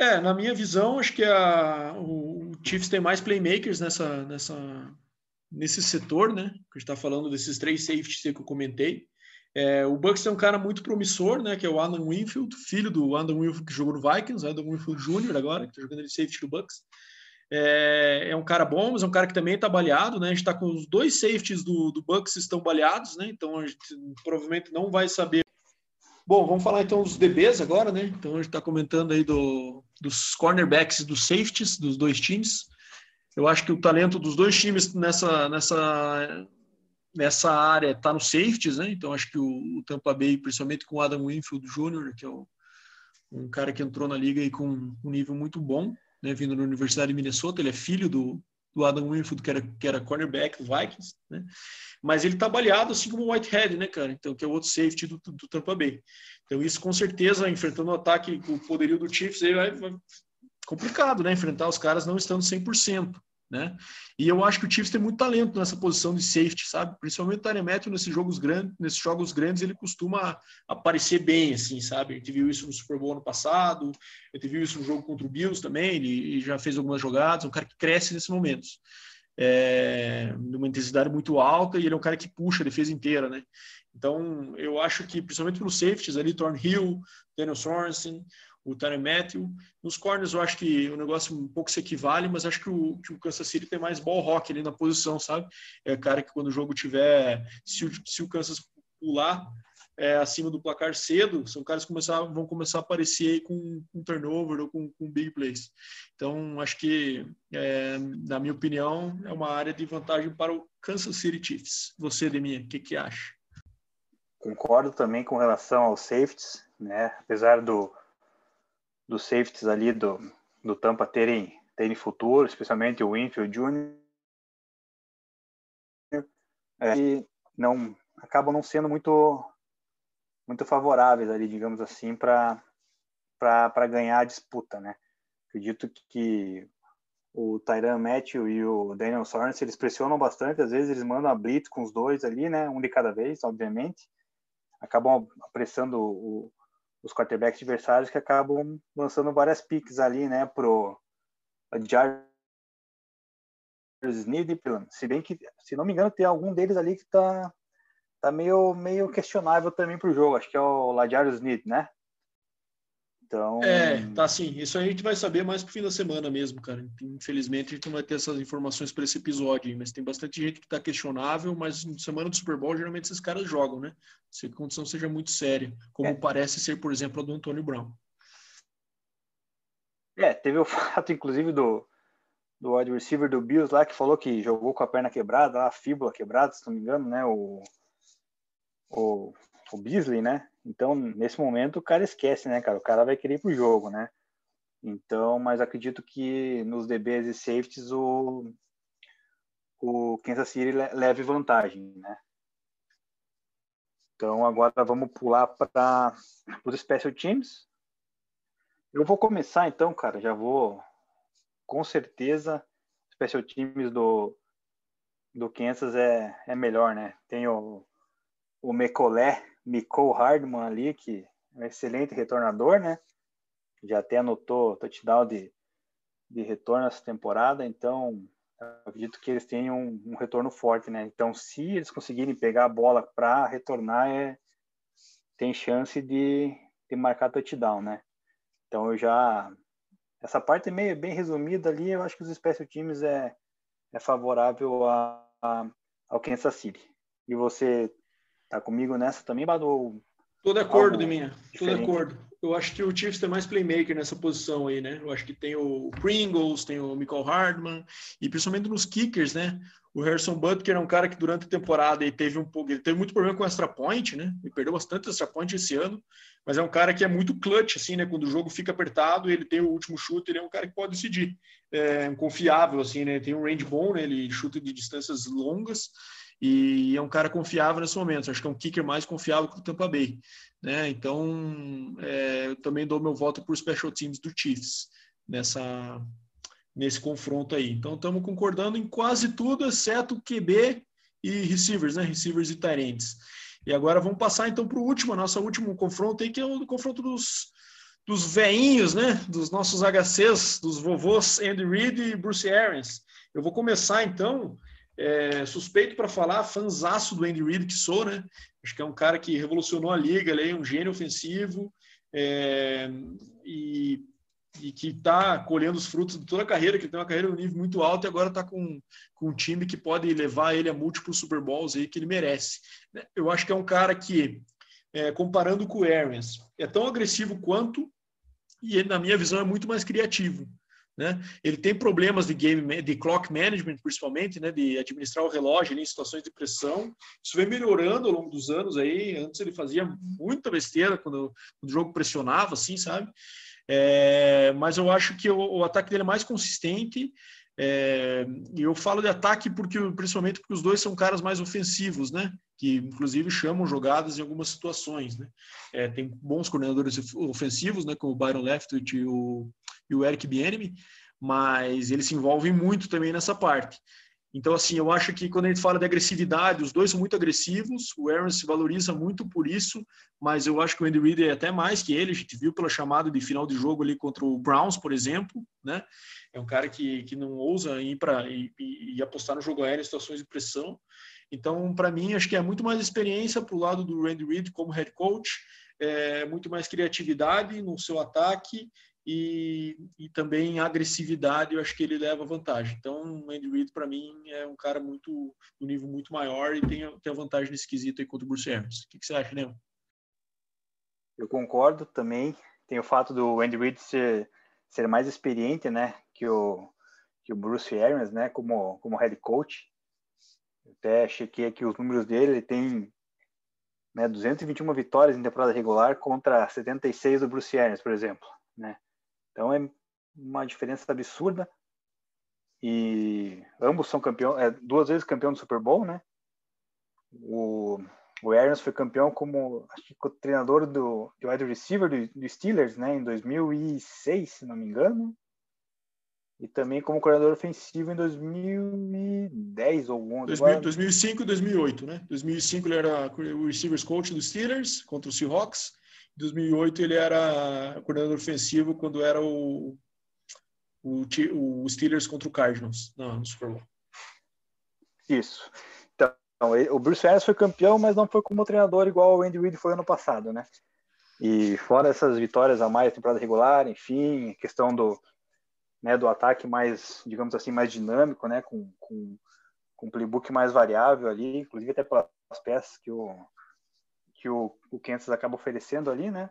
[SPEAKER 3] É, na minha visão, acho que a, o Chiefs tem mais playmakers nessa, nessa, nesse setor, né? Que a gente está falando desses três safeties que eu comentei. É, o Bucks tem um cara muito promissor, né? Que é o Adam Winfield, filho do Adam Winfield que jogou no Vikings, Adam Winfield Jr. agora, que está jogando de safety do Bucks. É, é, um cara bom, mas é um cara que também está baleado, né? A gente está com os dois safeties do, do Bucks estão baleados, né? Então a gente provavelmente não vai saber Bom, vamos falar então dos DBs agora, né? Então a gente está comentando aí do, dos cornerbacks e dos safeties dos dois times. Eu acho que o talento dos dois times nessa, nessa, nessa área está no safeties, né? Então acho que o, o, Tampa Bay, principalmente com o Adam Winfield Jr., que é o, um cara que entrou na liga aí com um nível muito bom, né? Vindo da Universidade de Minnesota, ele é filho do, do Adam Winfield, que era, que era cornerback do Vikings, né? Mas ele tá baleado assim como o Whitehead, né, cara? Então, que é o outro safety do, do Tampa Bay. Então, isso com certeza, enfrentando o ataque com o poderio do Chiefs, aí vai, vai complicado, né? Enfrentar os caras não estando 100% né? E eu acho que o Chiefs tem muito talento nessa posição de safety, sabe? Principalmente o Taremetro nesses jogos grandes, nesses jogos grandes ele costuma aparecer bem, assim, sabe? A gente viu isso no Super Bowl ano passado, a gente viu isso no jogo contra o Bills também, ele, já fez algumas jogadas, um cara que cresce nesses momentos. é, numa intensidade muito alta e ele é um cara que puxa a defesa inteira, né? Então, eu acho que, principalmente pelos safeties ali, Thornhill, Daniel Sorensen, o Tyler Matthew. Nos corners, eu acho que o negócio um pouco se equivale, mas acho que o, que o Kansas City tem mais ball rock ali na posição, sabe? É cara que quando o jogo tiver, se o, se o Kansas pular é, acima do placar cedo, são caras que começar, vão começar a aparecer com, com turnover ou com, com big plays. Então, acho que, é, na minha opinião, é uma área de vantagem para o Kansas City Chiefs. Você, Deminha, o que, que acha?
[SPEAKER 1] Concordo também com relação aos safeties, né? Apesar do, dos safeties ali do, do Tampa terem, terem futuro, especialmente o Winfield Jr. É, e não acabam não sendo muito muito favoráveis ali, digamos assim, para para ganhar a disputa, né? Acredito que o Tyran Matthew e o Daniel Sorensen, eles pressionam bastante, às vezes eles mandam a blitz com os dois ali, né? Um de cada vez, obviamente. Acabam apressando o, os quarterbacks adversários que acabam lançando várias piques ali, né, pro Jarvis Sneed, se bem que, se não me engano, tem algum deles ali que tá, tá meio, meio questionável também pro jogo, acho que é o Lajarius Sneed, né?
[SPEAKER 3] Então... É, tá sim. Isso a gente vai saber mais pro fim da semana mesmo, cara. Infelizmente a gente não vai ter essas informações para esse episódio, mas tem bastante gente que tá questionável, mas na semana do Super Bowl geralmente esses caras jogam, né? Se a condição seja muito séria, como é. parece ser, por exemplo, a do Antônio Brown.
[SPEAKER 1] É, teve o fato, inclusive, do, do wide receiver do Bills lá, que falou que jogou com a perna quebrada, a fíbula quebrada, se não me engano, né? O, o, o Beasley, né? Então, nesse momento, o cara esquece, né, cara? O cara vai querer ir pro jogo, né? Então, mas acredito que nos DBs e safeties o, o Kansas City leve vantagem, né? Então, agora vamos pular para os special teams. Eu vou começar, então, cara, já vou, com certeza, special teams do, do Kansas é, é melhor, né? Tem o, o Mecolé, Nicole Hardman ali, que é um excelente retornador, né? Já até anotou touchdown de, de retorno essa temporada, então acredito que eles tenham um, um, retorno forte, né? Então, se eles conseguirem pegar a bola para retornar, é, tem chance de, de marcar touchdown, né? Então, eu já. Essa parte é meio bem resumida ali, eu acho que os special teams é, é favorável a, a, ao Kansas City. E você Tá comigo nessa também, Badu?
[SPEAKER 3] Tô de acordo, de minha. Tô de acordo. Eu acho que o Chiefs tem mais playmaker nessa posição aí, né? Eu acho que tem o Pringles, tem o Michael Hardman, e principalmente nos kickers, né? O Harrison Butker é um cara que durante a temporada ele teve um pouco, ele teve muito problema com extra point, né? Ele perdeu bastante extra point esse ano, mas é um cara que é muito clutch, assim, né? Quando o jogo fica apertado, ele tem o último chute, ele é um cara que pode decidir. É um confiável, assim, né? Tem um range bom, né? Ele chuta de distâncias longas e é um cara confiável nesse momento. Acho que é um kicker mais confiável que o Tampa Bay. Né? Então, é, eu também dou meu voto por special teams do Chiefs nessa, nesse confronto aí. Então, estamos concordando em quase tudo, exceto QB e receivers, né? Receivers e Tyrants. E agora vamos passar então para o último, nosso último confronto aí, que é o confronto dos, dos veinhos, né? Dos nossos HCs, dos vovôs Andy Reid e Bruce Arians. Eu vou começar então é, suspeito para falar, fanzaço do Andy Reid que sou, né? Acho que é um cara que revolucionou a liga, ele é um gênio ofensivo é, e, e, que está colhendo os frutos de toda a carreira, que tem uma carreira um nível muito alto e agora está com, com um time que pode levar ele a múltiplos Super Bowls aí que ele merece. Eu acho que é um cara que, é, comparando com o Arians, é tão agressivo quanto e ele, na minha visão, é muito mais criativo. Né? Ele tem problemas de game, de clock management, principalmente, né? de administrar o relógio em situações de pressão. Isso vem melhorando ao longo dos anos aí. Antes ele fazia muita besteira quando, quando o jogo pressionava, assim, sabe? É, mas eu acho que o, o, ataque dele é mais consistente. É, e eu falo de ataque porque, principalmente porque os dois são caras mais ofensivos, né? Que inclusive chamam jogadas em algumas situações, né? É, tem bons coordenadores ofensivos, né? Como o Byron Leftwich e o e o Eric Bieniemy, mas ele se envolve muito também nessa parte. Então, assim, eu acho que quando a gente fala de agressividade, os dois são muito agressivos, o Aaron se valoriza muito por isso, mas eu acho que o Andy Reid é até mais que ele, a gente viu pela chamada de final de jogo ali contra o Browns, por exemplo, né? É um cara que, que não ousa ir para e, e, apostar no jogo aéreo em situações de pressão. Então, para mim, acho que é muito mais experiência para o lado do Randy Reid como head coach, é, muito mais criatividade no seu ataque e, e também agressividade, eu acho que ele leva vantagem. Então, o Andy Reid, para mim, é um cara muito um nível muito maior e tem, tem a vantagem nesse quesito aí contra o Bruce Arians. O que, que você acha, Neo?
[SPEAKER 1] Eu concordo também. Tem o fato do Andy Reid ser, ser mais experiente, né, que o, que o Bruce Arians, né, como, como head coach. Até chequei aqui os números dele, ele tem né, 221 vitórias em temporada regular contra 76 do Bruce Arians, por exemplo, né? Então é uma diferença absurda. E ambos são campeão, é, duas vezes campeão do Super Bowl, né? O, o Arians foi campeão como acho que, treinador do, do wide receiver do, do, Steelers, né, em 2006, se não me engano. E também como coordenador ofensivo em 2010 ou 11.
[SPEAKER 3] 2000, 2005 e 2008, né? 2005 ele era o receivers coach do Steelers contra o Seahawks. 2008 ele era coordenador ofensivo quando era o, o, o Steelers contra o Cardinals no Super Bowl.
[SPEAKER 1] Isso. Então, o Bruce Arians foi campeão, mas não foi como treinador igual o Andy Reid foi ano passado, né? E fora essas vitórias a mais, temporada regular, enfim, questão do, né, do ataque mais, digamos assim, mais dinâmico, né, com, com, com um playbook mais variável ali, inclusive até pelas peças que o, que o, o Kansas acaba oferecendo ali, né?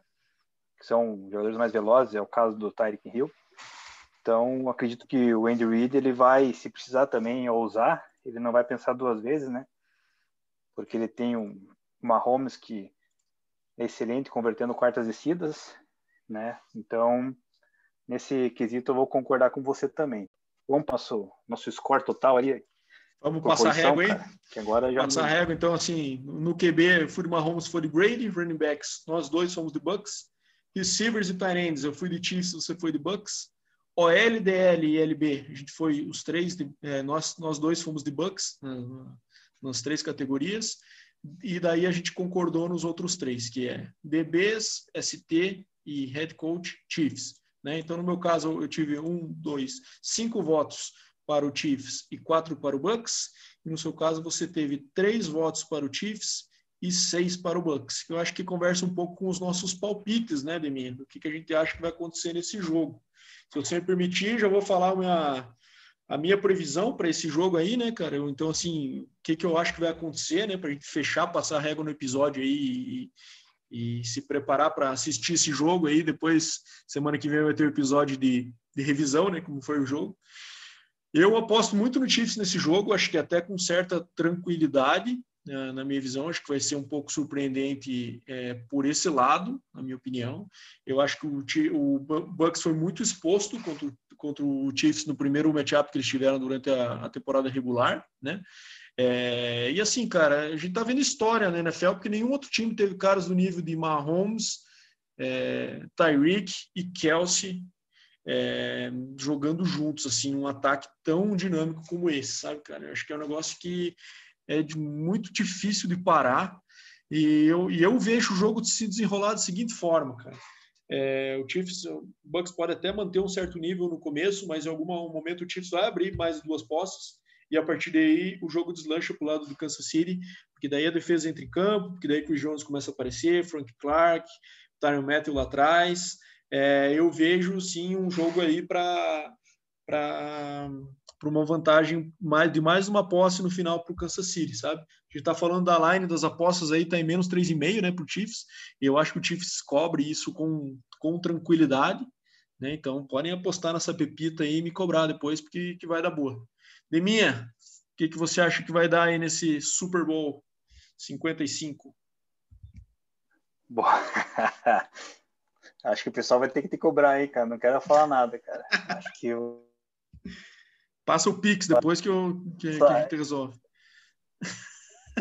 [SPEAKER 1] Que são jogadores mais velozes, é o caso do Tyreek Hill. Então, acredito que o Andy Reid ele vai, se precisar também ousar, ele não vai pensar duas vezes, né? Porque ele tem um Mahomes que é excelente convertendo quartas descidas, né? Então, nesse quesito eu vou concordar com você também. Vamos passar o nosso score total ali,
[SPEAKER 3] Vamos passar régua aí?
[SPEAKER 1] que agora já
[SPEAKER 3] passar régua, então, assim, no QB, eu fui de Mahomes, foi de Brady, running backs, nós dois somos de Bucks. Receivers e tight eu fui de Chiefs, você foi de Bucks. OL, DL e LB, a gente foi os três, de, é, nós, nós dois fomos de Bucks, né, nas três categorias. E daí a gente concordou nos outros três, que é DBs, ST e Head Coach Chiefs. Né? Então, no meu caso, eu tive um, dois, cinco votos para o Chiefs e quatro para o Bucks. E no seu caso, você teve três votos para o Chiefs e seis para o Bucks. Eu acho que conversa um pouco com os nossos palpites, né, Demir? O que, que a gente acha que vai acontecer nesse jogo. Se você me permitir, já vou falar a minha, a minha previsão para esse jogo aí, né, cara? Então, assim, o que, que eu acho que vai acontecer, né, para a gente fechar, passar a régua no episódio aí e, e se preparar para assistir esse jogo aí. Depois, semana que vem, vai ter o episódio de, de revisão, né, como foi o jogo. Eu aposto muito no Chiefs nesse jogo, acho que até com certa tranquilidade, né, na minha visão, acho que vai ser um pouco surpreendente é, por esse lado, na minha opinião. Eu acho que o, o Bucks foi muito exposto contra, contra o Chiefs no primeiro matchup que eles tiveram durante a, a temporada regular, né? É, e assim, cara, a gente tá vendo história na NFL, porque nenhum outro time teve caras do nível de Mahomes, é, Tyreek e Kelsey é, jogando juntos, assim, um ataque tão dinâmico como esse, sabe, cara? Eu acho que é um negócio que é de muito difícil de parar e eu, e eu vejo o jogo se desenrolar da seguinte forma, cara. É, o Chiefs, o Bucks pode até manter um certo nível no começo, mas em algum momento o Chiefs vai abrir mais duas posses e a partir daí o jogo deslancha para o lado do Kansas City, porque daí a defesa entra em campo, porque daí Chris Jones começa a aparecer, Frank Clark, Tyron Matthew lá atrás, é, eu vejo sim um jogo aí para uma vantagem mais, de mais uma posse no final para o Kansas City, sabe? A gente está falando da line das apostas aí, está em menos 3,5 né, para o Chiefs, eu acho que o Chiefs cobre isso com, com tranquilidade, né? Então podem apostar nessa pepita aí e me cobrar depois, porque que vai dar boa. Deminha, o que, que você acha que vai dar aí nesse Super Bowl 55?
[SPEAKER 1] Bom, Acho que o pessoal vai ter que te cobrar aí, cara. Não quero falar nada, cara. Acho que eu.
[SPEAKER 3] Passa o Pix depois que, eu, que, que a gente resolve.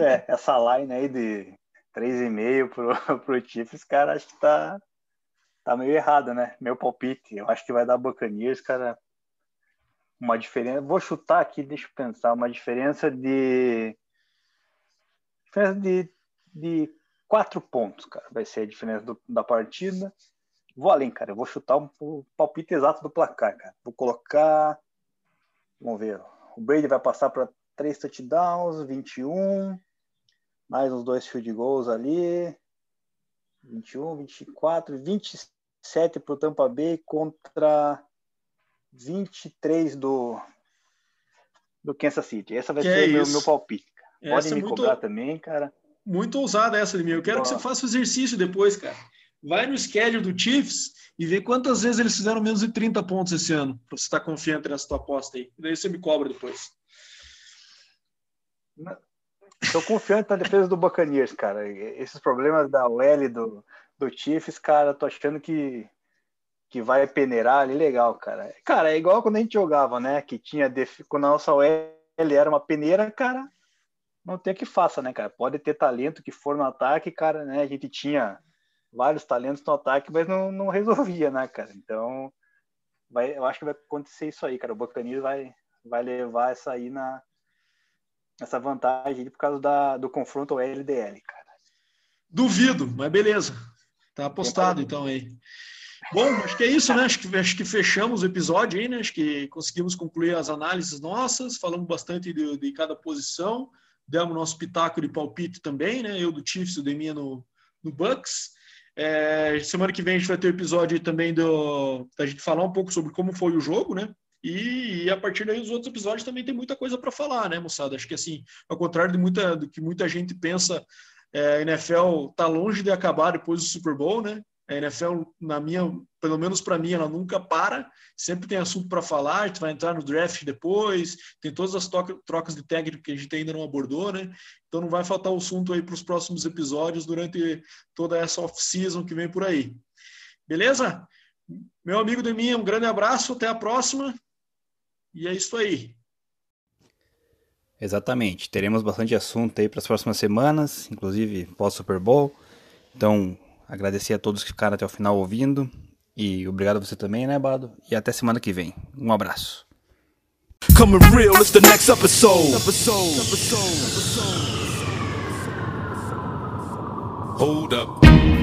[SPEAKER 1] É, essa line aí de 3,5 pro, pro Chiefs, cara, acho que tá, tá meio errado, né? Meu palpite. Eu acho que vai dar Buccaneers, cara. uma diferença. Vou chutar aqui, deixa eu pensar, uma diferença de. Diferença de, de quatro pontos, cara. Vai ser a diferença do, da partida. Vou além, cara. Eu vou chutar um, um palpite exato do placar, cara. Vou colocar. Vamos ver. O Brady vai passar para três touchdowns, 21. Mais uns dois field goals ali. 21, 24, 27 para o Tampa Bay contra 23 do, do Kansas City. Essa vai que ser o é meu, meu palpite. Pode é me muito, cobrar também, cara.
[SPEAKER 3] Muito ousada essa de mim. Eu quero que você faça o exercício depois, cara. Vai no schedule do Chiefs e vê quantas vezes eles fizeram menos de 30 pontos esse ano, você estar tá confiante nessa tua aposta aí. E daí você me cobra depois.
[SPEAKER 1] Estou confiante na defesa do Buccaneers, cara. Esses problemas da OL do, do Chiefs, cara, tô achando que que vai peneirar ali, legal, cara. Cara, é igual quando a gente jogava, né? Que tinha, def... quando a nossa OL era uma peneira, cara, não tem que faça, né, cara? Pode ter talento que for no ataque, cara, né? A gente tinha vários talentos no ataque, mas não, não resolvia, né, cara? Então, vai, eu acho que vai acontecer isso aí, cara. O Buccaneers vai, vai levar essa aí na essa vantagem por causa da, do confronto ao LDL, cara.
[SPEAKER 3] Duvido, mas beleza. Tá apostado então aí. Bom, acho que é isso, né? Acho que, acho que fechamos o episódio aí, né? Acho que conseguimos concluir as análises nossas, falamos bastante de, de cada posição, demos nosso pitaco de palpite também, né? Eu do Chiefs, o Deminha no, no Bucks. É, semana que vem a gente vai ter o episódio também do, da gente falar um pouco sobre como foi o jogo, né? E, e, a partir daí os outros episódios também tem muita coisa para falar, né, moçada? Acho que assim, ao contrário de muita do que muita gente pensa, é, a NFL tá longe de acabar depois do Super Bowl, né? A NFL, na minha, pelo menos para mim, ela nunca para, sempre tem assunto para falar. A gente vai entrar no draft depois, tem todas as trocas de técnico que a gente ainda não abordou, né? Então não vai faltar o assunto aí para os próximos episódios durante toda essa off-season que vem por aí. Beleza? Meu amigo Deminha, um grande abraço, até a próxima. E é isso aí.
[SPEAKER 2] Exatamente. Teremos bastante assunto aí para as próximas semanas, inclusive pós-Super Bowl. Então, Agradecer a todos que ficaram até o final ouvindo. E obrigado a você também, né, Bado? E até semana que vem. Um abraço. Hold up.